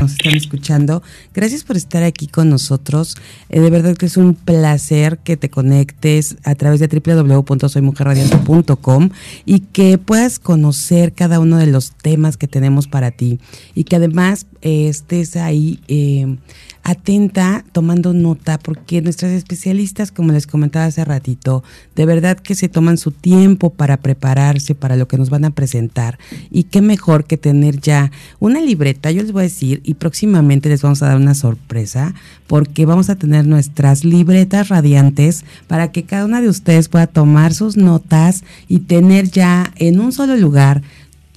nos están escuchando. Gracias por estar aquí con nosotros. Eh, de verdad que es un placer que te conectes a través de www.soymujerradiante.com y que puedas conocer cada uno de los temas que tenemos para ti y que además eh, estés ahí eh, atenta, tomando nota, porque nuestras especialistas, como les comentaba hace ratito, de verdad que se toman su tiempo para prepararse para lo que nos van a presentar. Y qué mejor que tener ya una libreta, yo les voy a decir, y próximamente les vamos a dar una sorpresa, porque vamos a tener nuestras libretas radiantes para que cada una de ustedes pueda tomar sus notas y tener ya en un solo lugar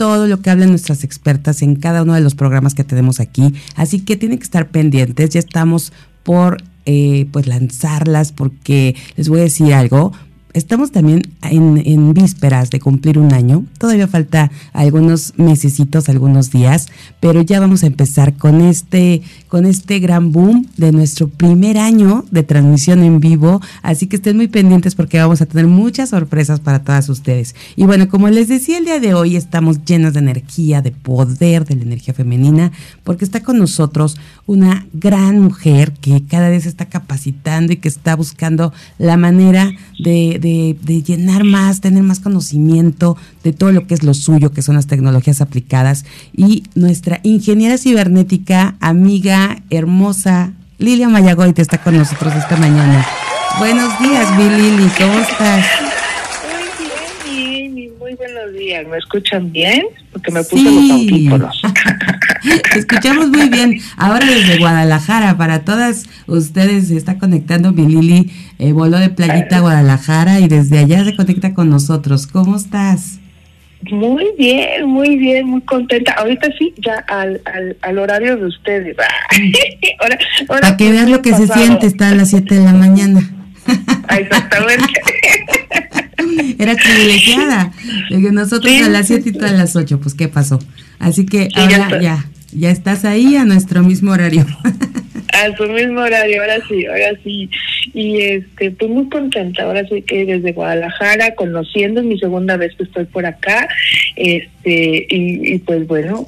todo lo que hablan nuestras expertas en cada uno de los programas que tenemos aquí. Así que tienen que estar pendientes. Ya estamos por eh, pues lanzarlas porque les voy a decir algo. Estamos también en, vísperas de cumplir un año. Todavía falta algunos mesecitos, algunos días, pero ya vamos a empezar con este, con este gran boom de nuestro primer año de transmisión en vivo. Así que estén muy pendientes porque vamos a tener muchas sorpresas para todas ustedes. Y bueno, como les decía el día de hoy, estamos llenos de energía, de poder, de la energía femenina, porque está con nosotros una gran mujer que cada vez está capacitando y que está buscando la manera de de, llenar más, tener más conocimiento de todo lo que es lo suyo, que son las tecnologías aplicadas. Y nuestra ingeniera cibernética, amiga, hermosa, Lilia Mayagoy, te está con nosotros esta mañana. Buenos días, mi Lili, ¿cómo estás? buenos días. ¿Me escuchan bien? Porque me puse los audífonos. escuchamos muy bien. Ahora desde Guadalajara, para todas ustedes se está conectando mi Lili, eh, voló de Playita a Guadalajara y desde allá se conecta con nosotros. ¿Cómo estás? Muy bien, muy bien, muy contenta. Ahorita sí, ya al, al, al horario de ustedes. ahora, Para que veas lo que se siente, está a las 7 de la mañana. Exactamente. Era privilegiada. Nosotros a las 7 y tú a las 8, pues ¿qué pasó? Así que ahora ya, ya, estás ahí a nuestro mismo horario. a su mismo horario, ahora sí, ahora sí. Y este, pues muy contenta, ahora sí que desde Guadalajara, conociendo, mi segunda vez que estoy por acá, este, y, pues bueno,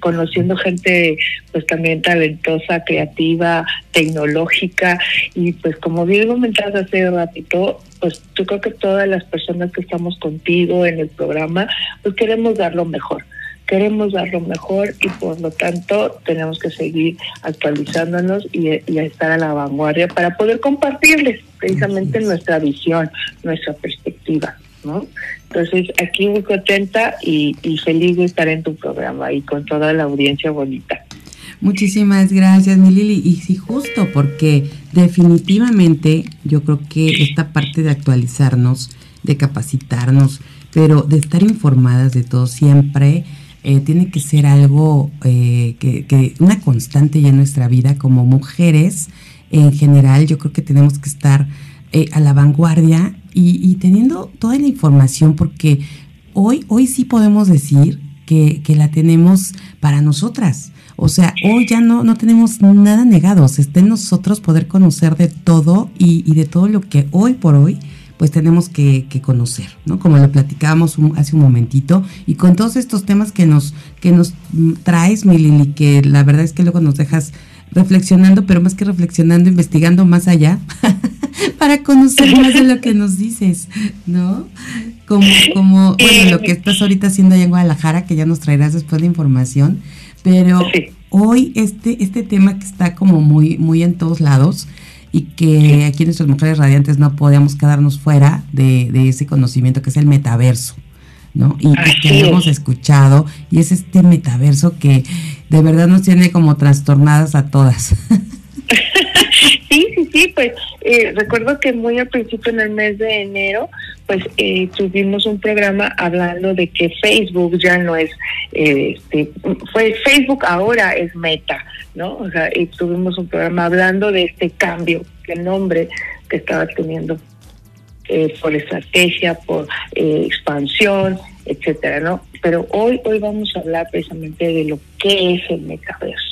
conociendo gente pues también talentosa, creativa, tecnológica, y pues como bien comentaste hace ratito, pues yo creo que todas las personas que estamos contigo en el programa, pues queremos dar lo mejor queremos dar lo mejor y por lo tanto tenemos que seguir actualizándonos y, estar a la vanguardia para poder compartirles precisamente nuestra visión, nuestra perspectiva. ¿no? Entonces, aquí muy contenta y, feliz de estar en tu programa y con toda la audiencia bonita. Muchísimas gracias, mi Lili. Y sí, justo porque definitivamente yo creo que esta parte de actualizarnos, de capacitarnos, pero de estar informadas de todo siempre, eh, tiene que ser algo eh, que, una constante ya en nuestra vida como mujeres en general. Yo creo que tenemos que estar eh, a la vanguardia y, teniendo toda la información porque hoy, hoy sí podemos decir que, la tenemos para nosotras. O sea, hoy ya no, no tenemos nada negado. está en nosotros poder conocer de todo y, y de todo lo que hoy por hoy pues tenemos que, conocer, ¿no? Como lo platicábamos hace un momentito, y con todos estos temas que nos, que nos traes, mi Lili, que la verdad es que luego nos dejas reflexionando, pero más que reflexionando, investigando más allá, para conocer más de lo que nos dices, ¿no? Como, como, bueno, lo que estás ahorita haciendo allá en Guadalajara, que ya nos traerás después de información, pero hoy este, este tema que está como muy, muy en todos lados, y que aquí en nuestras mujeres radiantes no podíamos quedarnos fuera de, ese conocimiento que es el metaverso. ¿no? Y, que hemos escuchado, y es este metaverso que de verdad nos tiene como trastornadas a todas. Sí, sí, sí, pues eh, recuerdo que muy al principio en el mes de enero, pues eh, tuvimos un programa hablando de que Facebook ya no es, eh, este, fue Facebook ahora es Meta, ¿no? O sea, y tuvimos un programa hablando de este cambio, de nombre que estaba teniendo por estrategia, por expansión, etcétera, ¿no? Pero hoy, hoy vamos a hablar precisamente de lo que es el metaverso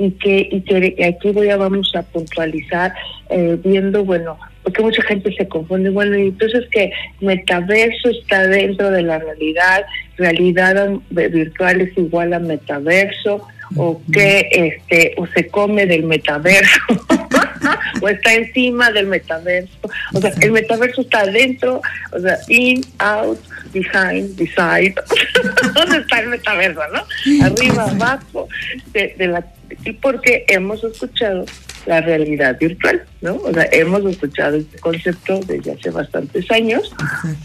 y que, y que aquí voy a, vamos a puntualizar eh, viendo, bueno, porque mucha gente se confunde, bueno, entonces que metaverso está dentro de la realidad, realidad virtual es igual a metaverso, o que este o se come del metaverso o está encima del metaverso. O sea el metaverso está adentro o sea in out behind beside. Dónde está el metaverso no arriba abajo de, de la y porque hemos escuchado la realidad virtual, ¿no? O sea, hemos escuchado este concepto desde hace bastantes años.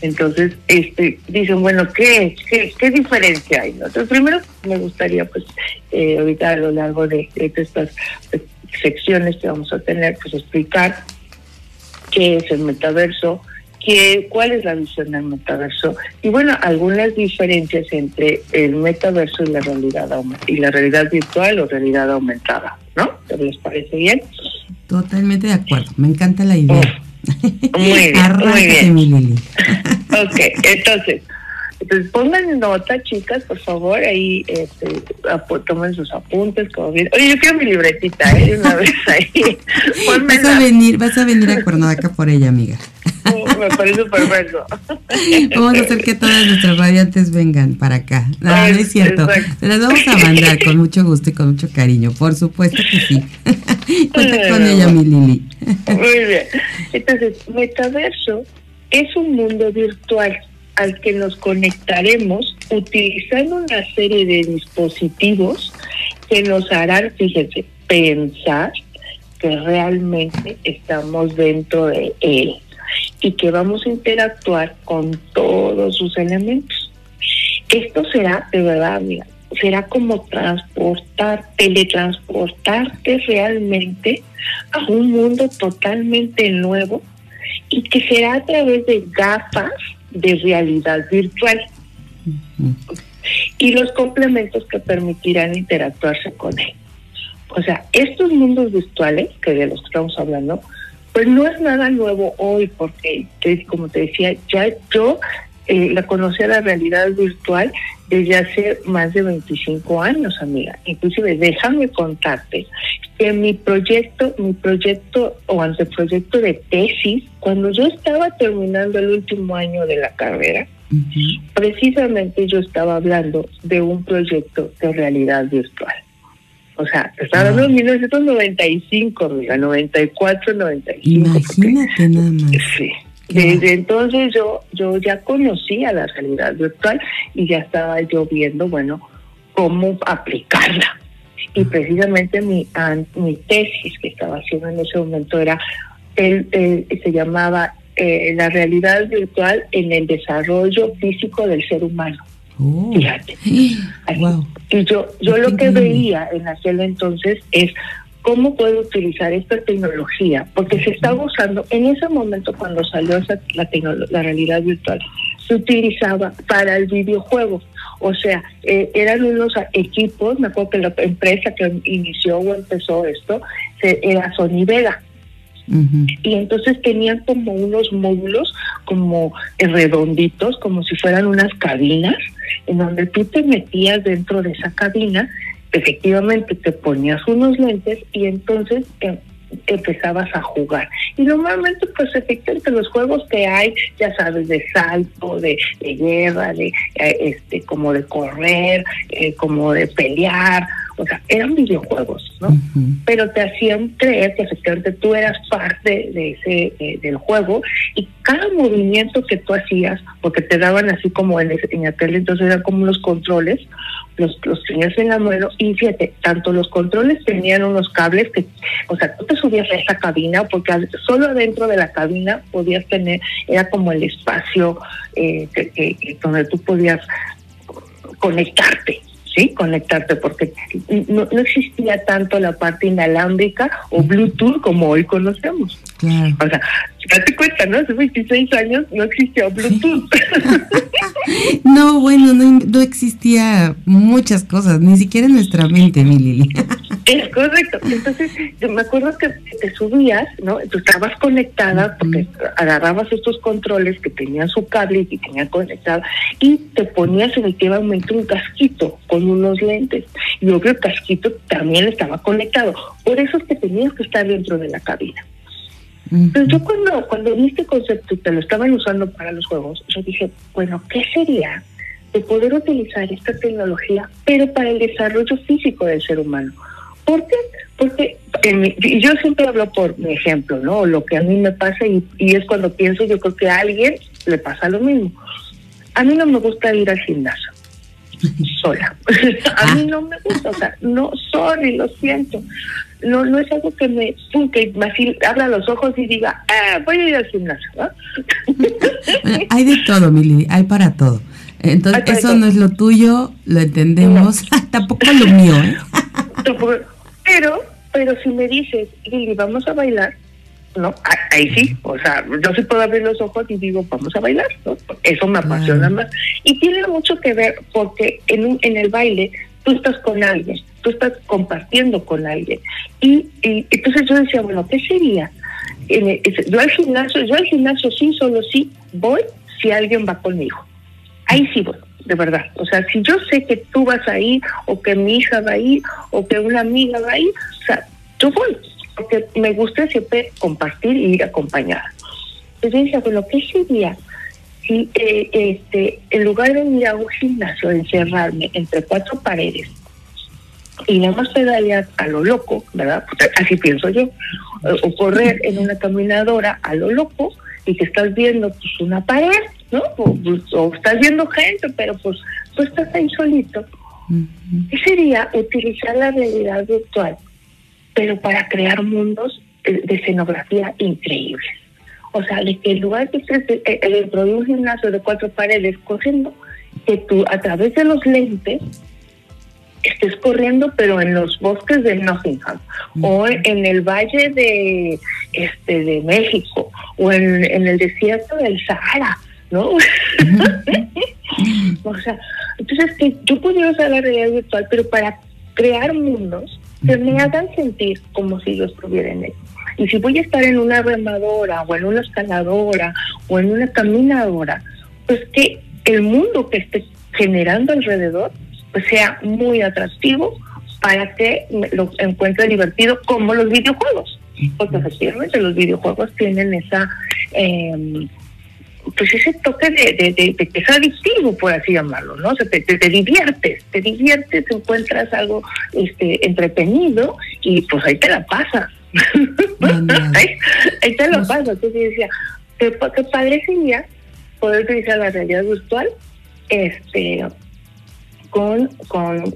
Entonces, este, dicen, bueno, ¿qué, qué, qué diferencia hay? ¿no? Entonces, primero me gustaría, pues, eh, ahorita a lo largo de, estas secciones que vamos a tener, pues, explicar qué es el metaverso, qué, cuál es la visión del metaverso y bueno, algunas diferencias entre el metaverso y la realidad y la realidad virtual o realidad aumentada. ¿no? ¿Les parece bien? Totalmente de acuerdo, me encanta la idea. muy bien, muy bien. Ok, entonces, entonces pongan nota, chicas, por favor, ahí este, tomen sus apuntes, como bien. Oye, yo quiero mi libretita, ¿eh? Una vez ahí. vas a venir, vas a venir a Cuernavaca por ella, amiga. Me parece perfecto. Vamos a hacer que todas nuestras radiantes vengan para acá. No, no es cierto. las vamos a mandar con mucho gusto y con mucho cariño. Por supuesto que sí. Cuenta con ella, mi Lili. Muy bien. Entonces, metaverso es un mundo virtual al que nos conectaremos utilizando una serie de dispositivos que nos harán, fíjense, pensar que realmente estamos dentro de él y que vamos a interactuar con todos sus elementos. Esto será, de verdad, será como transportar, teletransportarte realmente a un mundo totalmente nuevo y que será a través de gafas de realidad virtual y los complementos que permitirán interactuarse con él. O sea, estos mundos virtuales, que de los que estamos hablando, pues no es nada nuevo hoy, porque, como te decía, ya yo eh, la conocí a la realidad virtual desde hace más de 25 años, amiga. Inclusive, déjame contarte que mi proyecto, mi proyecto o anteproyecto de tesis, cuando yo estaba terminando el último año de la carrera, precisamente yo estaba hablando de un proyecto de realidad virtual. O sea, estaba hablando de 1995, amiga, 94, 95. Imagínate nada más. Sí. Desde entonces yo, yo ya conocía la realidad virtual y ya estaba yo viendo, bueno, cómo aplicarla. Y precisamente mi, mi tesis que estaba haciendo en ese momento era, el, se llamaba eh, la realidad virtual en el desarrollo físico del ser humano. Oh. Fíjate. Y yo, yo lo que veía en aquel entonces es cómo puedo utilizar esta tecnología, porque se estaba usando, en ese momento cuando salió esa, la, la realidad virtual, se utilizaba para el videojuego. O sea, eh, eran unos equipos, me acuerdo que la empresa que inició o empezó esto era Sony Vega. Y entonces tenían como unos módulos como redonditos, como si fueran unas cabinas, en donde tú te metías dentro de esa cabina, efectivamente te ponías unos lentes y entonces eh, empezabas a jugar. Y normalmente, pues efectivamente los juegos que hay, ya sabes, de salto, de, guerra, de eh, este, como de correr, eh, como de pelear, o sea, eran videojuegos, ¿no? Pero te hacían creer que efectivamente tú eras parte de ese del juego y cada movimiento que tú hacías, porque te daban así como en, en aquel entonces eran como los controles, los, los tenías en la mano y fíjate, tanto los controles tenían unos cables que, o sea, tú te subías a esa cabina porque solo adentro de la cabina podías tener, era como el espacio eh, donde tú podías conectarte, ¿sí? Conectarte, porque no, no, existía tanto la parte inalámbrica o Bluetooth como hoy conocemos. O sea, date cuenta, ¿no? Hace 26 años no existía Bluetooth. no, bueno, no, no existía muchas cosas, ni siquiera en nuestra mente, mi Lili. Es correcto. Entonces, yo me acuerdo que te subías, ¿no? Tú estabas conectada porque agarrabas estos controles que tenían su cable y que tenían conectado y te ponías efectivamente un casquito con unos lentes. Y obvio el casquito también estaba conectado. Por eso es que tenías que estar dentro de la cabina. Entonces yo cuando, cuando vi este concepto y te lo estaban usando para los juegos, yo dije, bueno, ¿qué sería de poder utilizar esta tecnología, pero para el desarrollo físico del ser humano? ¿Por qué? Porque yo siempre hablo por mi ejemplo, ¿no? Lo que a mí me pasa y, y es cuando pienso, yo creo que a alguien le pasa lo mismo. A mí no me gusta ir al gimnasio sola. a mí ah. no me gusta, o sea, no, sorry, lo siento. No, no es algo que me, que así abra los ojos y diga, ah, voy a ir al gimnasio. hay de todo, Mili, hay para todo. Entonces, eso no es lo tuyo, lo entendemos, tampoco lo mío. ¿eh? Pero, pero si me dices, Lili, vamos a bailar, ¿no? Ahí sí, o sea, yo sí puedo abrir los ojos y digo, vamos a bailar, ¿no? Eso me apasiona más. Y tiene mucho que ver porque en, un, en el baile tú estás con alguien, tú estás compartiendo con alguien. Y, y entonces yo decía, bueno, ¿qué sería? Yo al gimnasio, yo al gimnasio sí, solo sí voy si alguien va conmigo. Ahí sí voy de verdad. O sea, si yo sé que tú vas a ir, o que mi hija va a ir, o que una amiga va a ir, o sea, yo voy, porque me gusta siempre compartir y ir acompañada. Entonces decía, bueno, ¿qué sería si eh, este, en lugar de ir a un gimnasio, encerrarme entre cuatro paredes, y nada más pedalear a lo loco, ¿verdad? así pienso yo, o correr en una caminadora a lo loco y que estás viendo pues una pared ¿no? O, estás viendo gente, pero pues tú estás ahí solito. ¿Qué sería utilizar la realidad virtual, pero para crear mundos de escenografía increíbles? O sea, de que en lugar de estés eh, dentro de un gimnasio de cuatro paredes corriendo, que tú a través de los lentes estés corriendo, pero en los bosques de Nottingham, o en el valle de este de México, o en, en el desierto del Sahara, ¿no? o sea, entonces que yo pudiera usar la realidad virtual, pero para crear mundos que me hagan sentir como si yo estuviera en él. Y si voy a estar en una remadora o en una escaladora o en una caminadora, pues que el mundo que esté generando alrededor pues sea muy atractivo para que lo encuentre divertido como los videojuegos. Porque efectivamente los videojuegos tienen esa eh, pues ese toque de, de, que es adictivo, por así llamarlo, ¿no? O sea, te, te, diviertes, te diviertes, encuentras algo este entretenido y pues ahí te la pasas. ahí, te la pasas. Entonces decía, ¿qué, qué padre sería poder utilizar la realidad virtual este con,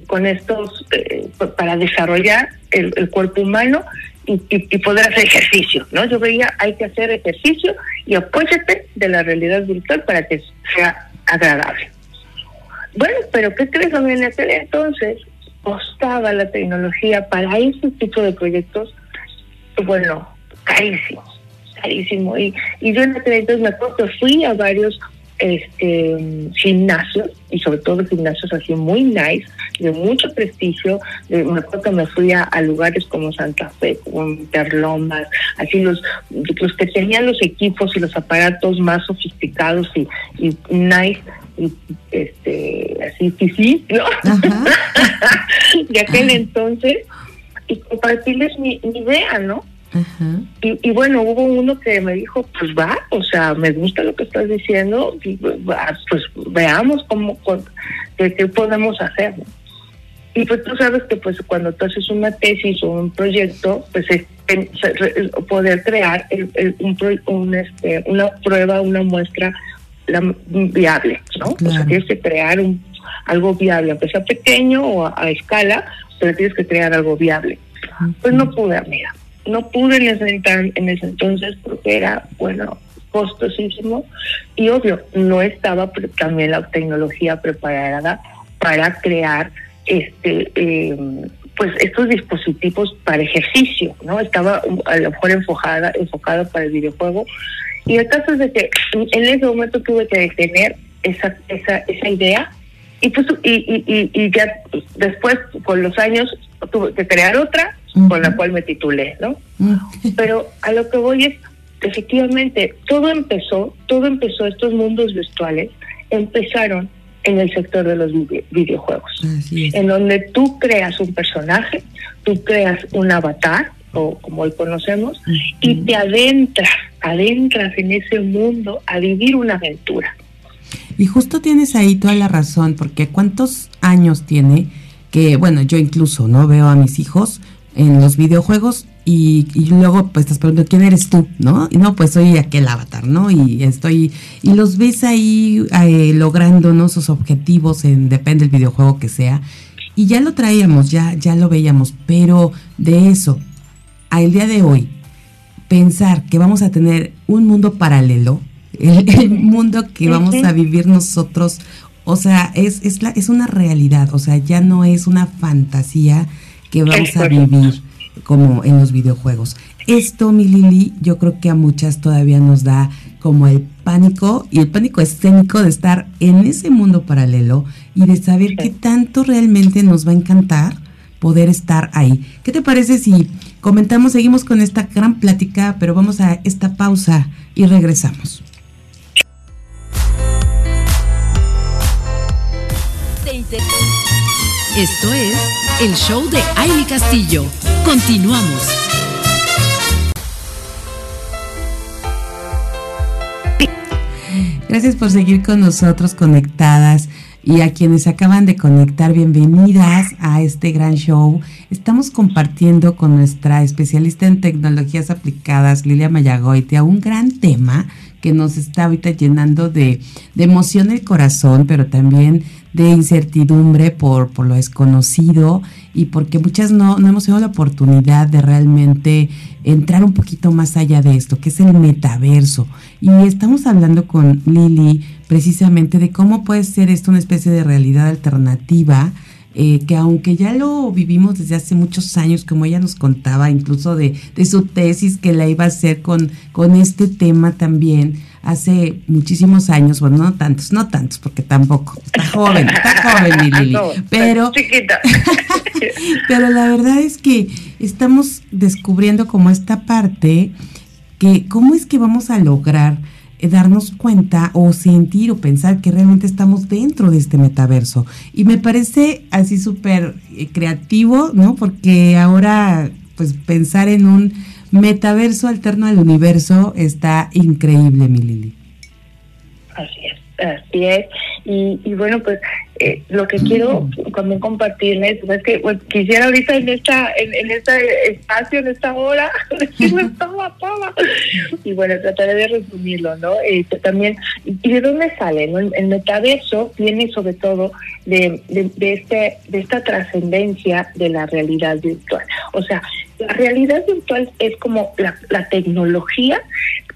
con, estos, eh, para desarrollar el, cuerpo humano y, poder hacer ejercicio, ¿no? Yo veía, hay que hacer ejercicio y apóyate de la realidad virtual para que sea agradable. Bueno, pero ¿qué crees, en aquel entonces costaba la tecnología para este tipo de proyectos? Bueno, carísimo, carísimo. Y, y yo en aquel entonces me acuerdo que fui a varios este gimnasios y sobre todo gimnasios así muy nice de mucho prestigio. Me acuerdo que me fui a, lugares como Santa Fe como Interlomas así los los que tenían los equipos y los aparatos más sofisticados y, y nice y este así sí sí no de aquel entonces y compartirles mi idea no y, bueno, hubo uno que me dijo, pues va, o sea, me gusta lo que estás diciendo, pues veamos cómo, qué, podemos hacer. Y pues tú sabes que pues cuando tú haces una tesis o un proyecto, pues es poder crear un, este, una prueba, una muestra viable, ¿no? O sea, tienes que crear un, algo viable, aunque sea pequeño o a, escala, pero tienes que crear algo viable. Pues no pude, amiga no pude en en ese entonces porque era, bueno, costosísimo y obvio, no estaba también la tecnología preparada para crear este em, pues estos dispositivos para ejercicio, ¿no? Estaba a lo mejor enfocada, enfocada para el videojuego. Y el caso es de que en ese momento tuve que detener esa, esa, esa idea y pues y, y, y ya después con los años tuve que crear otra con la cual me titulé, ¿no? Pero a lo que voy es, efectivamente, todo empezó, todo empezó, estos mundos virtuales empezaron en el sector de los videojuegos, en donde tú creas un personaje, tú creas un avatar, o como hoy conocemos, y te adentras, adentras en ese mundo a vivir una aventura. Y justo tienes ahí toda la razón, porque ¿cuántos años tiene que, bueno, yo incluso, ¿no? Veo a mis hijos en los videojuegos y, luego pues estás preguntando quién eres tú, ¿no? Y no, pues soy aquel avatar, ¿no? Y estoy, y los ves ahí eh, logrando, ¿no? Sus objetivos, en, depende del videojuego que sea. Y ya lo traíamos, ya, ya lo veíamos, pero de eso, al día de hoy, pensar que vamos a tener un mundo paralelo, el, mundo que vamos a vivir nosotros, o sea, es, es, la, es una realidad, o sea, ya no es una fantasía que vamos a vivir como en los videojuegos. Esto, mi Lili, yo creo que a muchas todavía nos da como el pánico y el pánico escénico de estar en ese mundo paralelo y de saber qué tanto realmente nos va a encantar poder estar ahí. ¿Qué te parece si comentamos, seguimos con esta gran plática, pero vamos a esta pausa y regresamos? Esto es el show de Aile Castillo. Continuamos. Gracias por seguir con nosotros conectadas y a quienes acaban de conectar, bienvenidas a este gran show. Estamos compartiendo con nuestra especialista en tecnologías aplicadas, Lilia Mayagoitia, un gran tema que nos está ahorita llenando de, de emoción el corazón, pero también de incertidumbre por, por lo desconocido y porque muchas no, no hemos tenido la oportunidad de realmente entrar un poquito más allá de esto, que es el metaverso. Y estamos hablando con Lili precisamente de cómo puede ser esto una especie de realidad alternativa. Eh, que aunque ya lo vivimos desde hace muchos años, como ella nos contaba, incluso de, de su tesis que la iba a hacer con, con este tema también, hace muchísimos años, bueno, no tantos, no tantos, porque tampoco, está joven, está joven Lili, pero, pero la verdad es que estamos descubriendo como esta parte que cómo es que vamos a lograr eh, darnos cuenta o sentir o pensar que realmente estamos dentro de este metaverso. Y me parece así súper eh, creativo, ¿no? Porque ahora, pues pensar en un metaverso alterno al universo está increíble, mi Lili. Así es, así es. Y, y bueno, pues eh, lo que quiero también compartirles es que pues, quisiera ahorita en esta en, en este espacio, en esta hora, decirles toma, toma. Y bueno, trataré de resumirlo, ¿no? Eh, también, ¿y de dónde sale? No? El, metaverso viene sobre todo de, de, de, este, de esta trascendencia de la realidad virtual. O sea, la realidad virtual es como la, la tecnología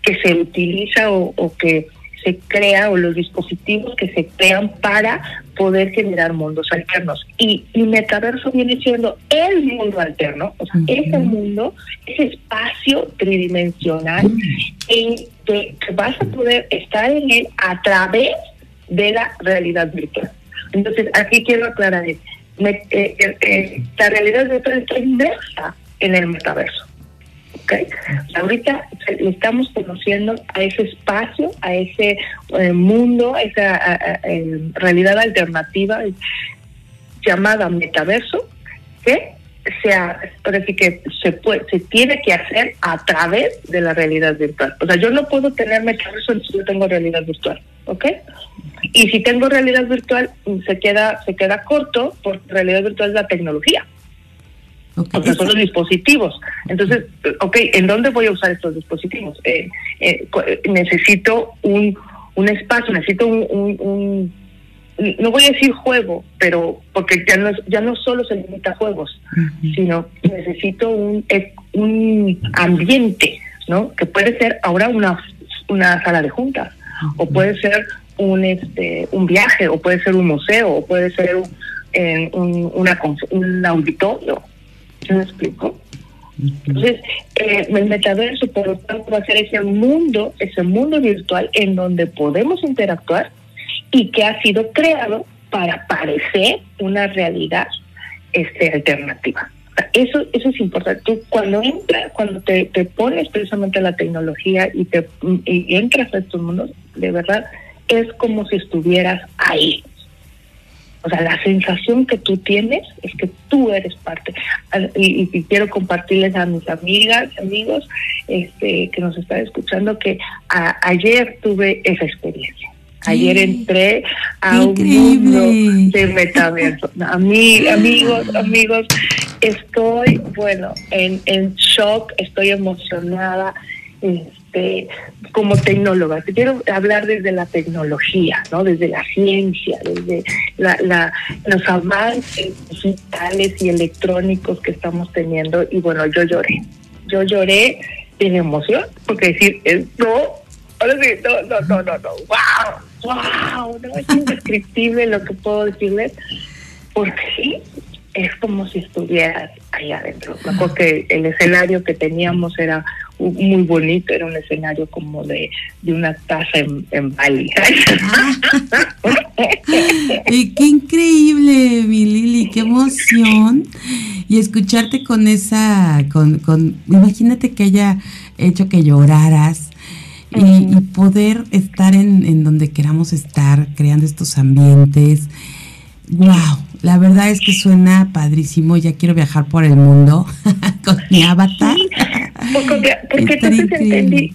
que se utiliza o, o que se crea o los dispositivos que se crean para poder generar mundos alternos. Y, el metaverso viene siendo el mundo alterno, o sea, ese mundo, ese espacio tridimensional en que, vas a poder estar en él a través de la realidad virtual. Entonces, aquí quiero aclarar, eh, eh, eh, la realidad virtual está inmersa en el metaverso. ¿Okay? Ahorita estamos conociendo a ese espacio, a ese eh, mundo, a esa realidad alternativa llamada metaverso, que sea, decir que se puede, se tiene que hacer a través de la realidad virtual. O sea, yo no puedo tener metaverso si yo tengo realidad virtual, ¿ok? Y si tengo realidad virtual, se queda, se queda corto, porque realidad virtual es la tecnología. Okay. son los dispositivos. Entonces, ok, ¿en dónde voy a usar estos dispositivos? Eh, eh, necesito un, un espacio, necesito un, un, no voy a decir juego, pero porque ya no ya no solo se limita a juegos, sino necesito un un ambiente, ¿no? Que puede ser ahora una una sala de juntas o puede ser un este un viaje o puede ser un museo o puede ser un, un, una, un auditorio ¿Se me explico? Entonces, eh, el metaverso, por lo tanto, va a ser ese mundo, ese mundo virtual en donde podemos interactuar y que ha sido creado para parecer una realidad este alternativa. Eso, eso es importante. Tú cuando entras, cuando te, te pones precisamente la tecnología y te y entras a estos mundos, de verdad es como si estuvieras ahí. O sea, la sensación que tú tienes es que tú eres parte. Y, quiero compartirles a mis amigas, amigos, este, que nos están escuchando, que ayer tuve esa experiencia. Ayer entré a un mundo de metaverso. A mí, amigos, amigos, estoy, bueno, en, en shock, estoy emocionada. Este, como tecnóloga, te quiero hablar desde la tecnología, ¿no? Desde la ciencia, desde la, los avances digitales y electrónicos que estamos teniendo. Y bueno, yo lloré. Yo lloré de emoción, porque decir, no, ahora sí, no, no, no, no, no, wow, wow, no, es indescriptible lo que puedo decirles, porque es como si estuvieras ahí adentro. Me acuerdo que el escenario que teníamos era muy bonito, era un escenario como de, de una taza en, en Bali. y qué increíble, mi Lili, qué emoción. Y escucharte con esa, con, con imagínate que haya hecho que lloraras. Y, y poder estar en, en donde queramos estar, creando estos ambientes. ¡Wow! La verdad es que suena padrísimo. Ya quiero viajar por el mundo con mi avatar. Sí, porque, porque entonces entendí.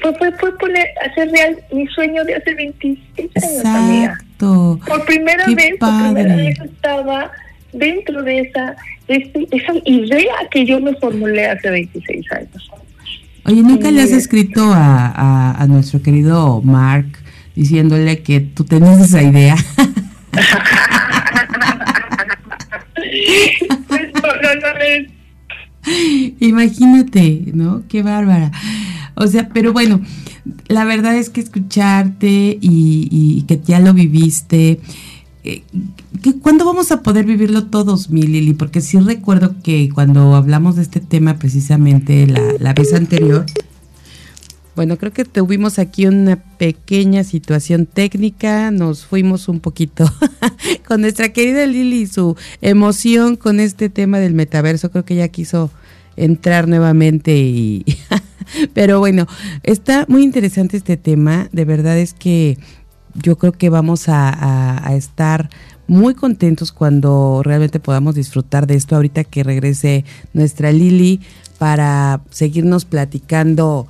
Fue, fue, fue, poner, hacer real mi sueño de hace 26 años. Exacto. Por primera vez, por primera vez estaba dentro de esa, de este, esa idea que yo me formulé hace 26 años. Oye, ¿nunca le has escrito a, a, a nuestro querido Mark diciéndole que tú tenías esa idea? Imagínate, ¿no? Qué bárbara. O sea, pero bueno, la verdad es que escucharte y, que ya lo viviste, eh, ¿cuándo vamos a poder vivirlo todos, mi Lili? Porque sí recuerdo que cuando hablamos de este tema precisamente la, la vez anterior, bueno, creo que tuvimos aquí una pequeña situación técnica, nos fuimos un poquito con nuestra querida Lili y su emoción con este tema del metaverso, creo que ella quiso entrar nuevamente y pero bueno, está muy interesante este tema, de verdad es que yo creo que vamos a, a estar muy contentos cuando realmente podamos disfrutar de esto ahorita que regrese nuestra Lili para seguirnos platicando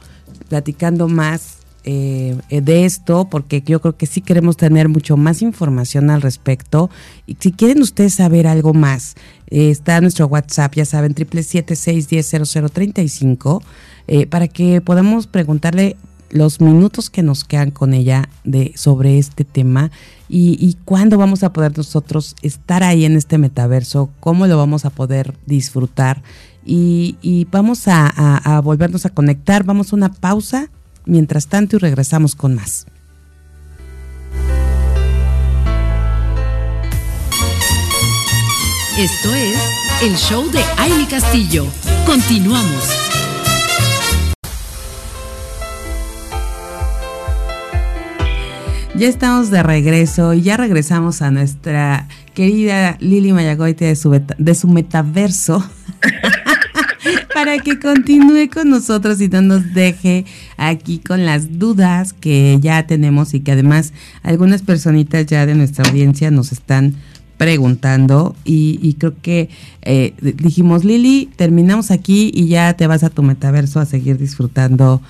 platicando más eh, de esto, porque yo creo que sí queremos tener mucho más información al respecto. Y si quieren ustedes saber algo más, eh, está nuestro WhatsApp, ya saben, triple siete seis diez cero cero treinta y cinco, eh, para que podamos preguntarle los minutos que nos quedan con ella de sobre este tema y cuándo vamos a poder nosotros estar ahí en este metaverso, cómo lo vamos a poder disfrutar y, vamos a, volvernos a conectar. Vamos a una pausa mientras tanto y regresamos con más. Esto es el show de Aile Castillo. Continuamos. Ya estamos de regreso y ya regresamos a nuestra querida Lili Mayagoite de su, de su metaverso. Para que continúe con nosotros y no nos deje aquí con las dudas que ya tenemos y que además algunas personitas ya de nuestra audiencia nos están preguntando. Y, creo que eh, dijimos Lili terminamos aquí y ya te vas a tu metaverso a seguir disfrutando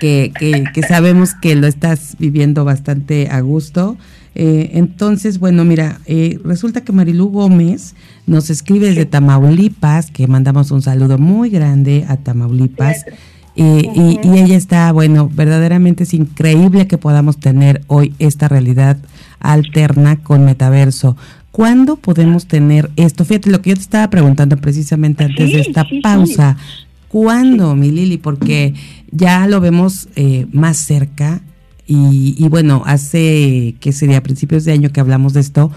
que, que sabemos que lo estás viviendo bastante a gusto eh, entonces, bueno, mira, eh, resulta que Marilú Gómez nos escribe desde Tamaulipas, que mandamos un saludo muy grande a Tamaulipas. Eh, y, y, ella está, bueno, verdaderamente es increíble que podamos tener hoy esta realidad alterna con metaverso. ¿Cuándo podemos tener esto? Fíjate lo que yo te estaba preguntando precisamente antes de esta pausa. ¿Cuándo, mi Lili? Porque ya lo vemos más cerca y, bueno, hace, que sería a principios de año que hablamos de esto,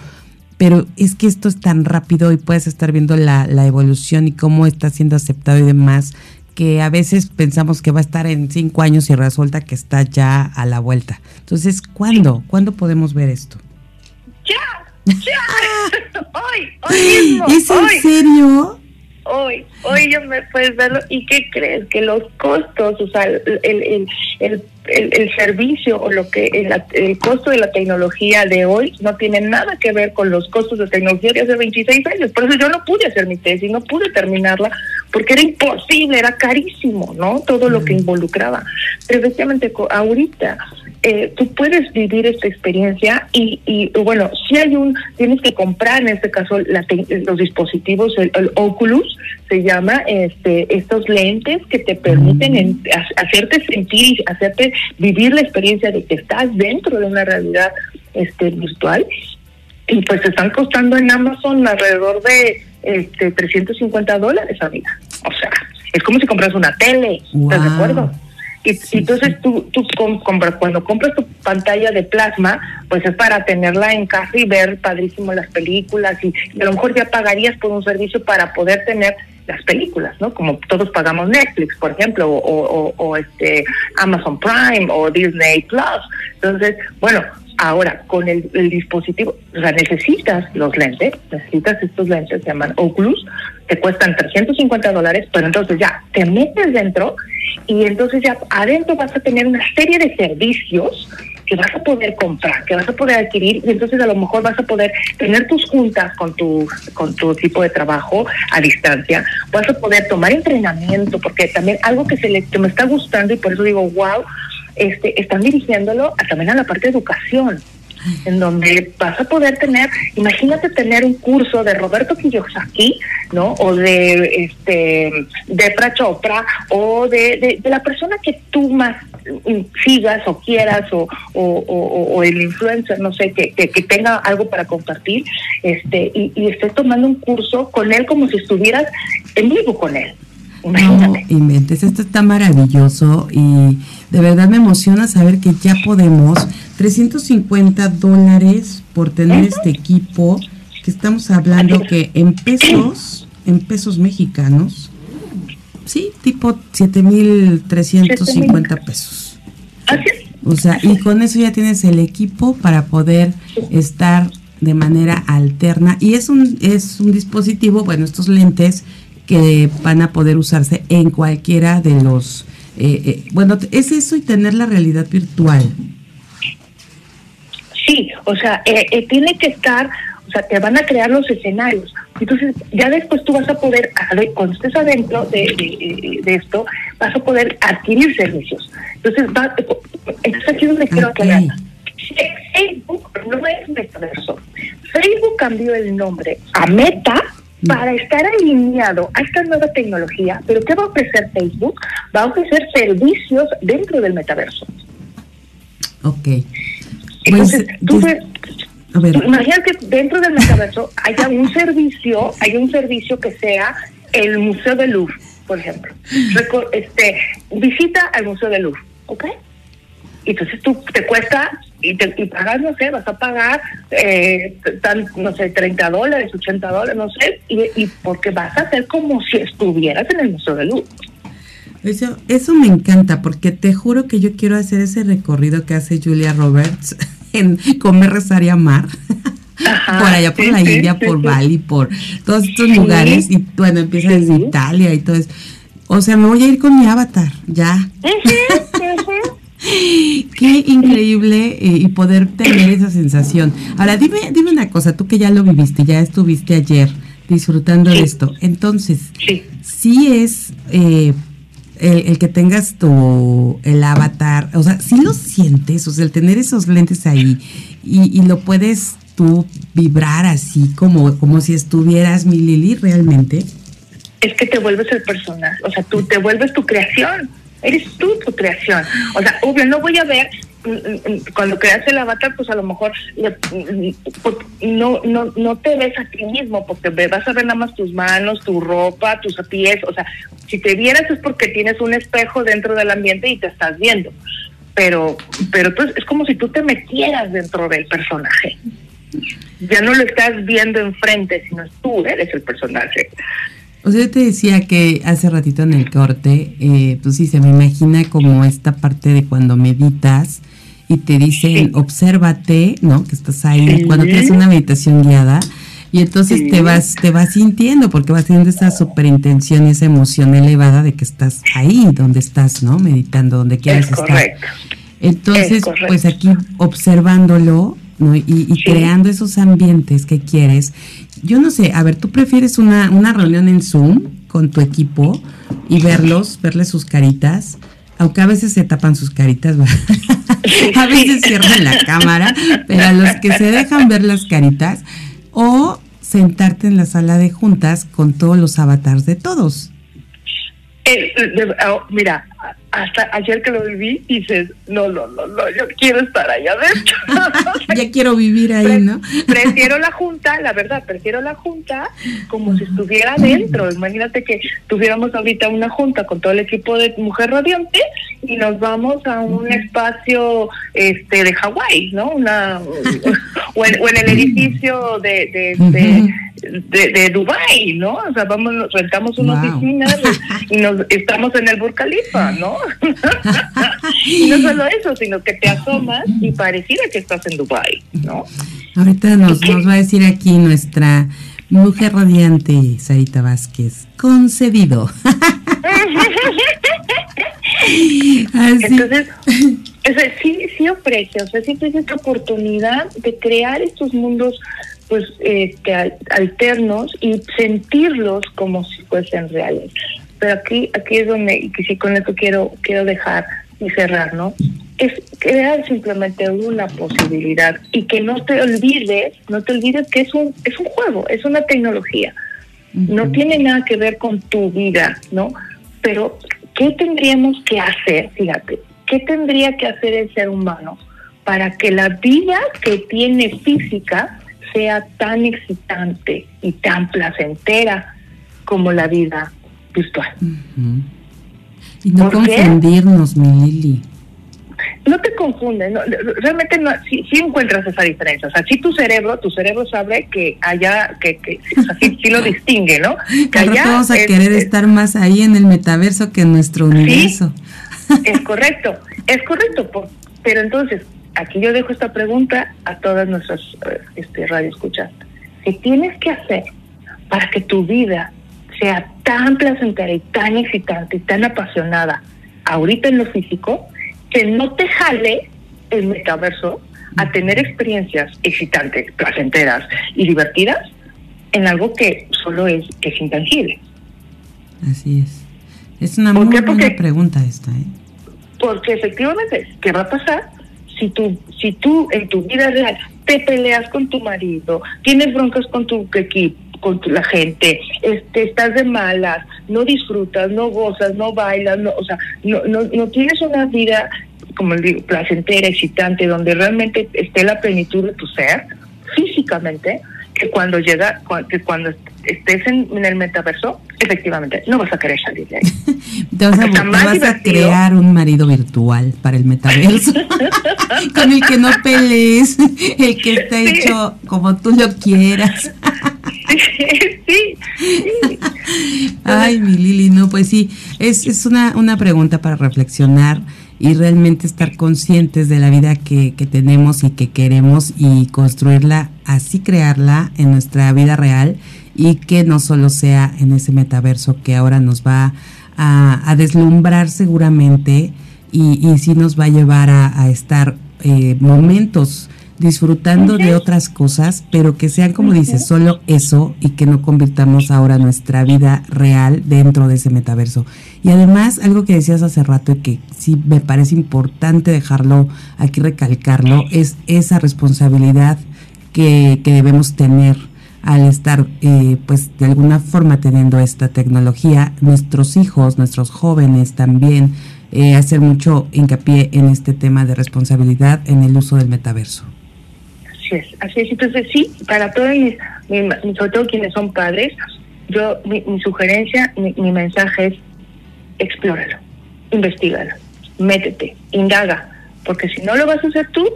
pero es que esto es tan rápido y puedes estar viendo la, evolución y cómo está siendo aceptado y demás, que a veces pensamos que va a estar en cinco años y resulta que está ya a la vuelta. Entonces, ¿cuándo? ¿Cuándo podemos ver esto? Ya, ya, hoy, hoy mismo, ¿Es en serio? hoy, hoy ya me puedes verlo. ¿Y qué crees? Que los costos, o sea, el, el, el, el, servicio o lo que el, el, costo de la tecnología de hoy no tiene nada que ver con los costos de tecnología de hace 26 años. Por eso yo no pude hacer mi tesis, no pude terminarla, porque era imposible, era carísimo, ¿no? Todo lo que involucraba. Pero efectivamente, ahorita eh, tú puedes vivir esta experiencia y, y, bueno, si hay un, tienes que comprar en este caso los dispositivos, el, Oculus se llama, este, estos lentes que te permiten hacerte sentir, hacerte vivir la experiencia de que estás dentro de una realidad este, virtual y pues están costando en Amazon alrededor de este 350 dólares, amiga. O sea, es como si compras una tele, ¿estás de acuerdo? Y, entonces tú, tú compras, cuando compras tu pantalla de plasma, pues es para tenerla en casa y ver padrísimo las películas y, a lo mejor ya pagarías por un servicio para poder tener las películas, ¿no? Como todos pagamos Netflix, por ejemplo, o, o, este Amazon Prime o Disney Plus. Entonces, bueno, ahora con el, dispositivo, o sea, necesitas los lentes, necesitas estos lentes, se llaman Oculus, te cuestan 350 dólares, pero entonces ya te metes dentro y entonces ya adentro vas a tener una serie de servicios que vas a poder comprar, que vas a poder adquirir y entonces a lo mejor vas a poder tener tus juntas con tu con tu equipo de trabajo a distancia, vas a poder tomar entrenamiento porque también algo que se le que me está gustando y por eso digo wow, este están dirigiéndolo también a la parte de educación en donde vas a poder tener, imagínate tener un curso de Roberto Kiyosaki, ¿no? O de este de Prachopra o de, de, la persona que tú más sigas o quieras o, o, el influencer, no sé, que, que, tenga algo para compartir, este, y, y estés tomando un curso con él como si estuvieras en vivo con él. No inventes, esto está maravilloso y de verdad me emociona saber que ya podemos 350 dólares por tener este equipo que estamos hablando que en pesos, en pesos mexicanos, sí, tipo 7.350 pesos. O sea, y con eso ya tienes el equipo para poder estar de manera alterna. Y es un es un dispositivo, bueno, estos lentes que van a poder usarse en cualquiera de los... Eh, eh, bueno, es eso y tener la realidad virtual. Sí, o sea, eh, tiene que estar, o sea, te van a crear los escenarios. Entonces, ya después tú vas a poder, cuando estés adentro de, de, esto, vas a poder adquirir servicios. Entonces, va, entonces aquí es donde quiero aclarar. Facebook no es metaverso. Facebook cambió el nombre a Meta para estar alineado a esta nueva tecnología, pero ¿qué va a ofrecer Facebook? Va a ofrecer servicios dentro del metaverso. Ok. Entonces, pues, tú, imagínate que dentro del metaverso haya un servicio, hay un servicio que sea el Museo de Louvre, por ejemplo. Este, visita al Museo de Louvre, ¿ok? Entonces tú te cuesta y, te, y pagas, no sé, vas a pagar, eh, no sé, 30 dólares, 80 dólares, no sé, y, porque vas a hacer como si estuvieras en el Museo de Luz. Eso, eso me encanta, porque te juro que yo quiero hacer ese recorrido que hace Julia Roberts en Comer, Rezar y Amar. por allá por la India, por Bali, por todos estos lugares, y bueno, empieza desde Italia y todo eso. O sea, me voy a ir con mi avatar, ya. Qué increíble eh, y poder tener esa sensación. Ahora, dime, dime una cosa, tú que ya lo viviste, ya estuviste ayer disfrutando de esto. Entonces, sí, es eh, el, que tengas tu el avatar, o sea, sí lo sientes, o sea, el tener esos lentes ahí y, y lo puedes tú vibrar así como, como si estuvieras mi Lili realmente. Es que te vuelves el personaje, o sea, tú te vuelves tu creación eres tú tu creación. O sea, obvio, no voy a ver mm, mm, mm, cuando creas el avatar, pues a lo mejor pues, no, no, no te ves a ti mismo, porque vas a ver nada más tus manos, tu ropa, tus pies, o sea, si te vieras es porque tienes un espejo dentro del ambiente y te estás viendo, pero, pero pues es como si tú te metieras dentro del personaje. Ya no lo estás viendo enfrente, sino tú eres el personaje. O sea, yo te decía que hace ratito en el corte, eh, pues sí, se me imagina como esta parte de cuando meditas y te dicen, obsérvate, ¿no? Que estás ahí, cuando tienes una meditación guiada, Y entonces te vas te vas sintiendo porque vas teniendo esa superintención y esa emoción elevada de que estás ahí donde estás, ¿no? Meditando donde quieras es correcto. Entonces, pues aquí observándolo, ¿no? Y, creando esos ambientes que quieres. Yo no sé, a ver, ¿tú prefieres una, una reunión en Zoom con tu equipo y verlos, verles sus caritas? aunque a veces se tapan sus caritas, a veces cierran la cámara, pero a los que se dejan ver las caritas, o sentarte en la sala de juntas con todos los avatars de todos. Eh, oh, mira, hasta ayer que lo viví, dices, no, no, no, no, yo quiero estar allá adentro. ya quiero vivir ahí, ¿no? prefiero la junta, la verdad, prefiero la junta como si estuviera adentro. Imagínate que tuviéramos ahorita una junta con todo el equipo de Mujer Radiante y nos vamos a un espacio este de Hawái, ¿no? Una o, en, el edificio de, de, de, Dubai, ¿no? O sea, vamos, rentamos una oficina y nos estamos en el Burj Khalifa, ¿no? y no solo eso, sino que te asomas y pareciera que estás en Dubai, ¿no? Ahorita nos, nos va a decir aquí nuestra mujer radiante, Sarita Vázquez, concedido. Entonces, sí, sí ofrece, o sea, siempre es esta oportunidad de crear estos mundos pues este, alternos y sentirlos como si fuesen reales. Pero aquí aquí es donde, y que sí con esto quiero, quiero dejar y cerrar, ¿no? Es crear simplemente una posibilidad y que no te olvides, no te olvides que es un, es un juego, es una tecnología. No tiene nada que ver con tu vida, ¿no? Pero ¿qué tendríamos que hacer? Fíjate, ¿qué tendría que hacer el ser humano para que la vida que tiene física sea tan excitante y tan placentera como la vida virtual? Y no confundirnos, mi Lili. No te confundes, realmente no, sí, encuentras esa diferencia. O sea, si tu cerebro, tu cerebro sabe que allá, que, que sí, lo distingue, ¿no? Que allá vamos a querer estar más ahí en el metaverso que en nuestro universo. es correcto, es correcto. pero entonces, aquí yo dejo esta pregunta a todas nuestras eh, este, radioescuchas. ¿Qué tienes que hacer para que tu vida sea tan placentera y tan excitante y tan apasionada ahorita en lo físico que no te jale el metaverso a tener experiencias excitantes, placenteras y divertidas en algo que solo es, es intangible. Así es. Es una muy buena pregunta esta, ¿eh? Porque efectivamente, ¿qué va a pasar si tú, si tú en tu vida real te peleas con tu marido, tienes broncas con tu equipo, con la gente, este, estás de malas, no disfrutas, no gozas, no bailas, no, o sea, no, no, no tienes una vida, como digo, placentera, excitante, donde realmente esté la plenitud de tu ser, físicamente, que cuando llega, que cuando estés en, el metaverso, efectivamente, no vas a querer salir de ahí. Entonces, vas a crear un marido virtual para el metaverso, con el que no pelees, el que está hecho como tú lo quieras. sí, Ay, mi Lili, no, pues sí, es, es una, una pregunta para reflexionar y realmente estar conscientes de la vida que, que, tenemos y que queremos y construirla, así crearla en nuestra vida real y que no solo sea en ese metaverso que ahora nos va a, deslumbrar seguramente y, y sí nos va a llevar a, a estar eh, momentos disfrutando de otras cosas, pero que sean, como dices, solo eso y que no convirtamos ahora nuestra vida real dentro de ese metaverso. Y además, algo que decías hace rato y que sí me parece importante dejarlo aquí, recalcarlo, es esa responsabilidad que, que debemos tener al estar, eh, pues, de alguna forma teniendo esta tecnología, nuestros hijos, nuestros jóvenes también, eh, hacer mucho hincapié en este tema de responsabilidad en el uso del metaverso. Así es. Entonces, sí, para todos mis, sobre todo quienes son padres, yo, mi, sugerencia, mi, mi, mensaje es explóralo, investigalo, métete, indaga, porque si no lo vas a hacer tú,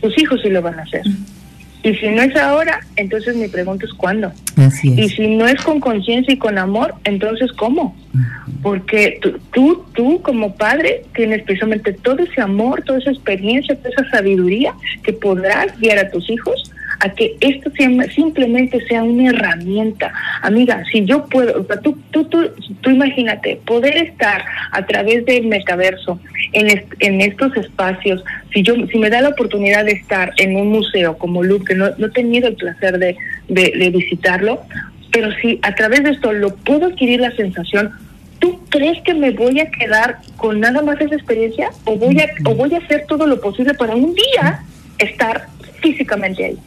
tus hijos sí lo van a hacer. Y si no es ahora, entonces mi pregunta es cuándo. Y si no es con conciencia y con amor, entonces ¿cómo? Porque tú, tú, tú como padre tienes precisamente todo ese amor, toda esa experiencia, toda esa sabiduría que podrás guiar a tus hijos a que esto simplemente sea una herramienta. Amiga, si yo puedo, tú, tú, tú, tú imagínate, poder estar a través del metaverso en, en estos espacios, si yo si me da la oportunidad de estar en un museo como Louvre, que no, no he tenido el placer de, de visitarlo, pero si a través de esto lo puedo adquirir la sensación, ¿tú crees que me voy a quedar con nada más esa experiencia o voy a o voy a hacer todo lo posible para un día estar físicamente ahí?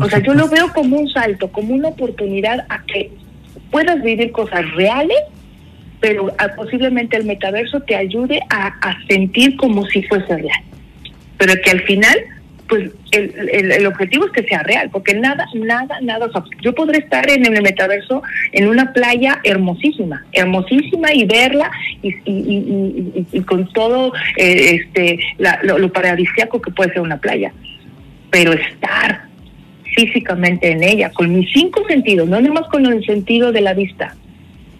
O sea, yo lo veo como un salto, como una oportunidad a que puedas vivir cosas reales, pero posiblemente el metaverso te ayude a, a sentir como si fuese real. Pero que al final pues el, el, objetivo es que sea real, porque nada, nada, nada, yo podré estar en el metaverso en una playa hermosísima, hermosísima y verla y, y, y, con todo eh, este lo, lo paradisiaco que puede ser una playa, pero estar físicamente en ella, con mis cinco sentidos, no nada más con el sentido de la vista,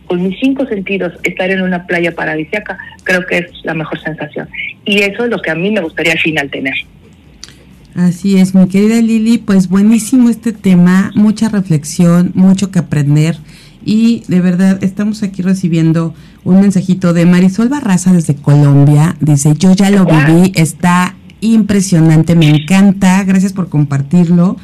con mis cinco sentidos, estar en una playa paradisiaca, creo que es la mejor sensación. Y eso es lo que a mí me gustaría al final tener. Así es, mi querida Lili, pues buenísimo este tema, mucha reflexión, mucho que aprender y de verdad estamos aquí recibiendo un mensajito de Marisol Barraza desde Colombia, dice, yo ya lo viví, está impresionante, me encanta, gracias por compartirlo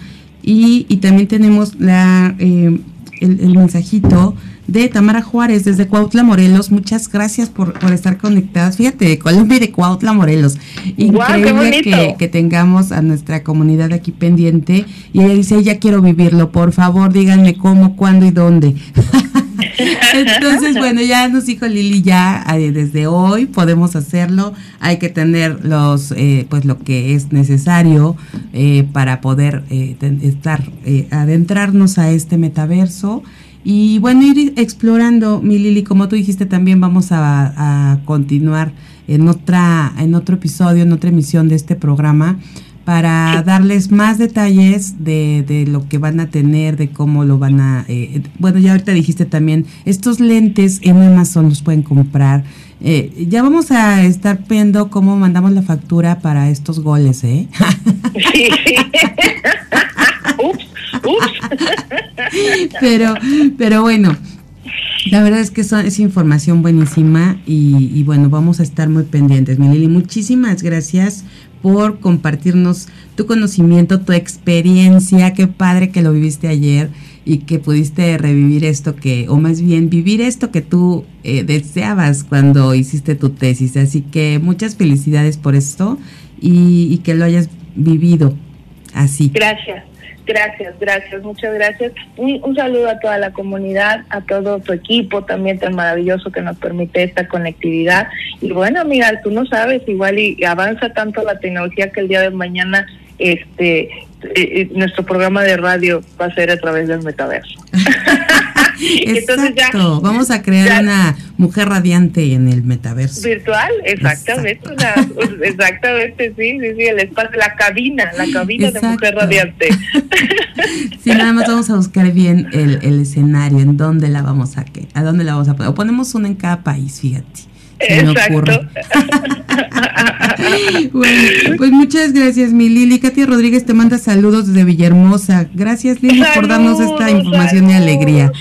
y, y también tenemos la, eh, el, el mensajito de Tamara Juárez desde Cuautla, Morelos. Muchas gracias por, por estar conectadas. Fíjate, de Colombia y de Cuautla, Morelos. Increíble que, que, tengamos a nuestra comunidad aquí pendiente. Y ella dice, ya quiero vivirlo, por favor, díganme cómo, cuándo y dónde. Entonces, bueno, ya nos dijo Lili, ya eh, desde hoy podemos hacerlo. Hay que tener los, eh, pues lo que es necesario eh, para poder estar, adentrarnos a este metaverso y bueno, ir explorando, mi Lili, como tú dijiste, también vamos a, continuar en otra, en otro episodio, en otra emisión de este programa, para darles más detalles de, de, lo que van a tener, de cómo lo van a... Eh, bueno, ya ahorita dijiste también, estos lentes en Amazon los pueden comprar. Eh, ya vamos a estar viendo cómo mandamos la factura para estos goles, ¿eh? Sí. Ups. pero, pero bueno, la verdad es que es información buenísima y, bueno, vamos a estar muy pendientes. Melili, muchísimas gracias por compartirnos tu conocimiento, tu experiencia. Qué padre que lo viviste ayer y que pudiste revivir esto que, o más bien vivir esto que tú eh, deseabas cuando hiciste tu tesis. Así que muchas felicidades por esto y, y que lo hayas vivido así. Gracias. Gracias, gracias, muchas gracias. Un, un, saludo a toda la comunidad, a todo tu equipo también tan maravilloso que nos permite esta conectividad. Y bueno, mira, tú no sabes, igual y avanza tanto la tecnología que el día de mañana este eh, eh, nuestro programa de radio va a ser a través del metaverso. Exacto. Vamos a crear una mujer radiante en el metaverso. Virtual, exactamente. exactamente, sí, sí, sí, el espacio, la cabina, la cabina de mujer radiante. sí, nada más vamos a buscar bien el, el escenario, en dónde la vamos a, a dónde la vamos a poner. O ponemos una en cada país, fíjate. Exacto. bueno, pues muchas gracias, mi Lili. Katia Rodríguez te manda saludos desde Villahermosa. Gracias, Lili, por darnos esta información y alegría.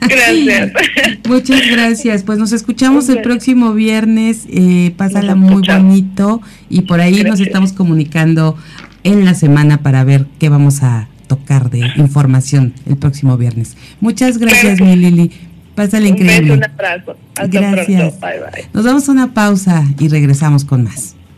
Gracias. muchas gracias. Pues nos escuchamos el próximo viernes. Eh, pásala muy bonito y por ahí nos estamos comunicando en la semana para ver qué vamos a tocar de información el próximo viernes. Muchas gracias, mi Lili. Pásale increíble. Un un abrazo. Hasta Gracias. Pronto. Bye, bye. Nos damos una pausa y regresamos con más.